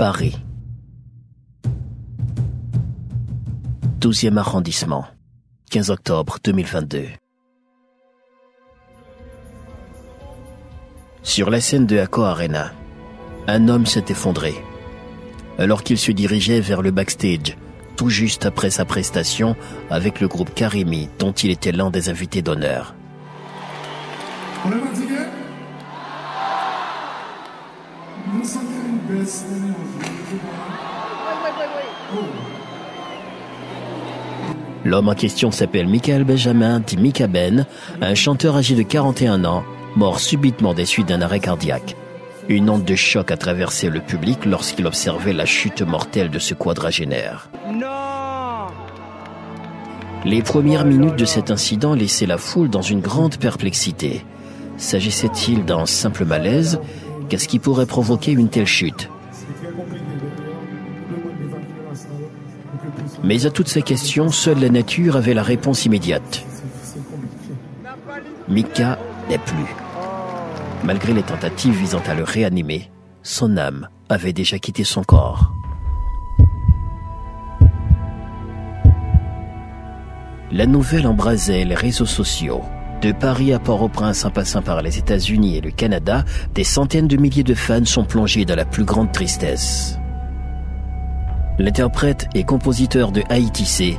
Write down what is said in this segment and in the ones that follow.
Paris. 12e arrondissement. 15 octobre 2022. Sur la scène de Accor Arena, un homme s'est effondré. Alors qu'il se dirigeait vers le backstage, tout juste après sa prestation avec le groupe Karimi, dont il était l'un des invités d'honneur. On est fatigué? L'homme en question s'appelle Michael Benjamin, dit Mika Ben, un chanteur âgé de 41 ans, mort subitement des suites d'un arrêt cardiaque. Une onde de choc a traversé le public lorsqu'il observait la chute mortelle de ce quadragénaire. Les premières minutes de cet incident laissaient la foule dans une grande perplexité. S'agissait-il d'un simple malaise? Qu'est-ce qui pourrait provoquer une telle chute? Mais à toutes ces questions, seule la nature avait la réponse immédiate. Mika n'est plus. Malgré les tentatives visant à le réanimer, son âme avait déjà quitté son corps. La nouvelle embrasait les réseaux sociaux. De Paris à Port-au-Prince en passant par les États-Unis et le Canada, des centaines de milliers de fans sont plongés dans la plus grande tristesse. L'interprète et compositeur de Haïti C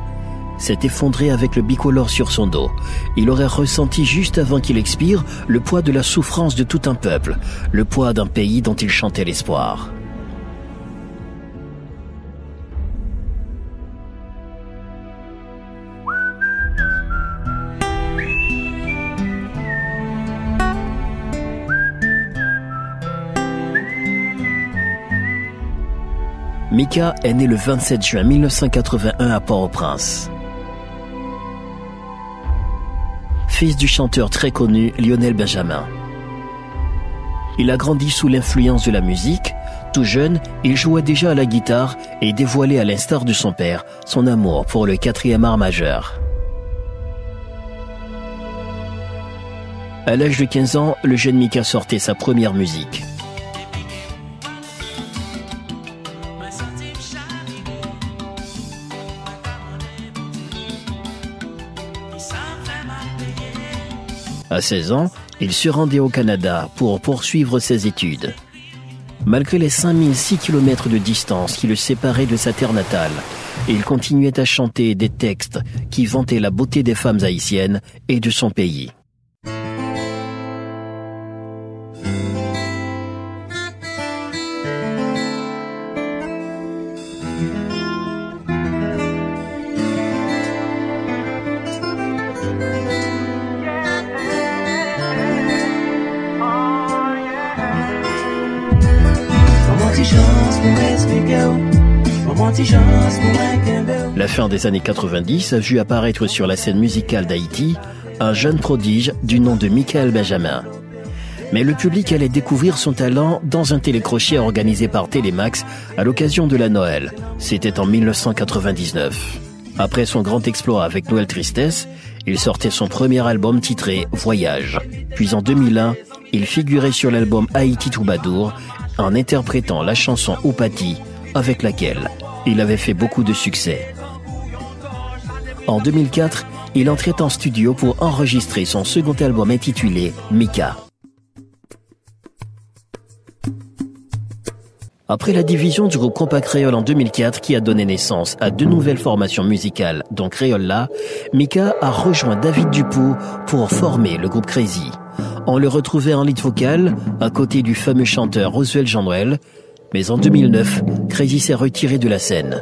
s'est effondré avec le bicolore sur son dos. Il aurait ressenti juste avant qu'il expire le poids de la souffrance de tout un peuple, le poids d'un pays dont il chantait l'espoir. Mika est né le 27 juin 1981 à Port-au-Prince. Fils du chanteur très connu Lionel Benjamin. Il a grandi sous l'influence de la musique. Tout jeune, il jouait déjà à la guitare et dévoilait à l'instar de son père son amour pour le quatrième art majeur. À l'âge de 15 ans, le jeune Mika sortait sa première musique. À 16 ans, il se rendait au Canada pour poursuivre ses études. Malgré les 5006 km de distance qui le séparaient de sa terre natale, il continuait à chanter des textes qui vantaient la beauté des femmes haïtiennes et de son pays. La fin des années 90 a vu apparaître sur la scène musicale d'Haïti un jeune prodige du nom de Michael Benjamin. Mais le public allait découvrir son talent dans un télécrochet organisé par Télémax à l'occasion de la Noël. C'était en 1999. Après son grand exploit avec Noël Tristesse, il sortait son premier album titré Voyage. Puis en 2001, il figurait sur l'album Haïti Toubadour en interprétant la chanson Oupati avec laquelle il avait fait beaucoup de succès. En 2004, il entrait en studio pour enregistrer son second album intitulé Mika. Après la division du groupe Compact Créole en 2004 qui a donné naissance à deux nouvelles formations musicales, dont Créola, Mika a rejoint David Dupont pour former le groupe Crazy. On le retrouvait en lead vocal à côté du fameux chanteur Roswell Jean-Noël, mais en 2009, Crazy s'est retiré de la scène.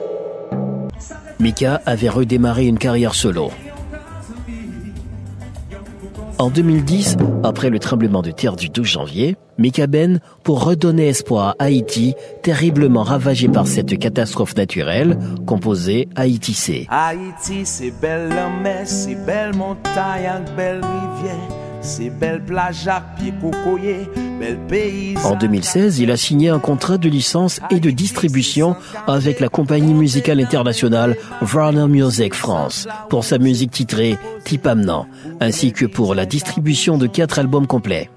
Mika avait redémarré une carrière solo. En 2010, après le tremblement de terre du 12 janvier, Mika Ben, pour redonner espoir à Haïti, terriblement ravagé par cette catastrophe naturelle, composait Haïti C. Haïti, c'est belle mer, c'est belle montagne, belle rivière. En 2016, il a signé un contrat de licence et de distribution avec la compagnie musicale internationale Warner Music France pour sa musique titrée Tipamnan, ainsi que pour la distribution de quatre albums complets.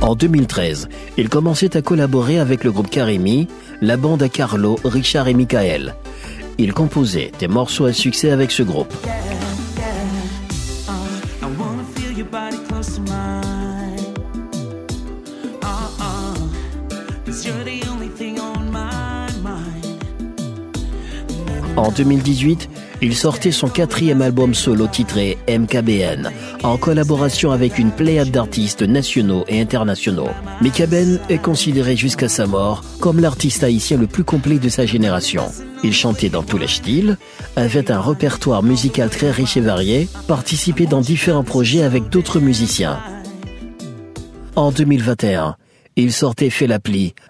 En 2013, Il commençait à collaborer avec le groupe Karimi, la bande à Carlo, Richard et Michael. Il composait des morceaux à succès avec ce groupe. En 2018, il sortait son quatrième album solo titré MKBN, en collaboration avec une pléiade d'artistes nationaux et internationaux. MKBN est considéré jusqu'à sa mort comme l'artiste haïtien le plus complet de sa génération. Il chantait dans tous les styles, avait un répertoire musical très riche et varié, participait dans différents projets avec d'autres musiciens. En 2021, il sortait Fait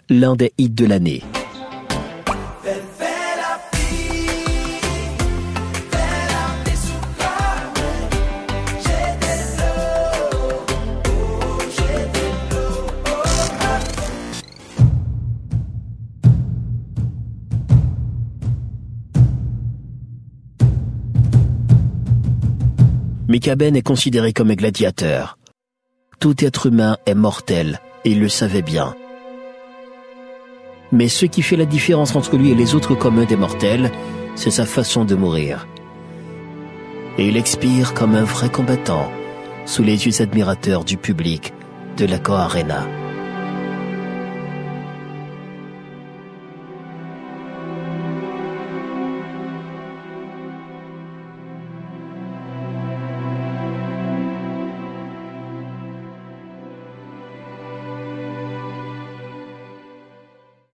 l'un des hits de l'année. Mikaben est considéré comme un gladiateur. Tout être humain est mortel, et il le savait bien. Mais ce qui fait la différence entre lui et les autres communs des mortels, c'est sa façon de mourir. Et il expire comme un vrai combattant, sous les yeux admirateurs du public de la Arena.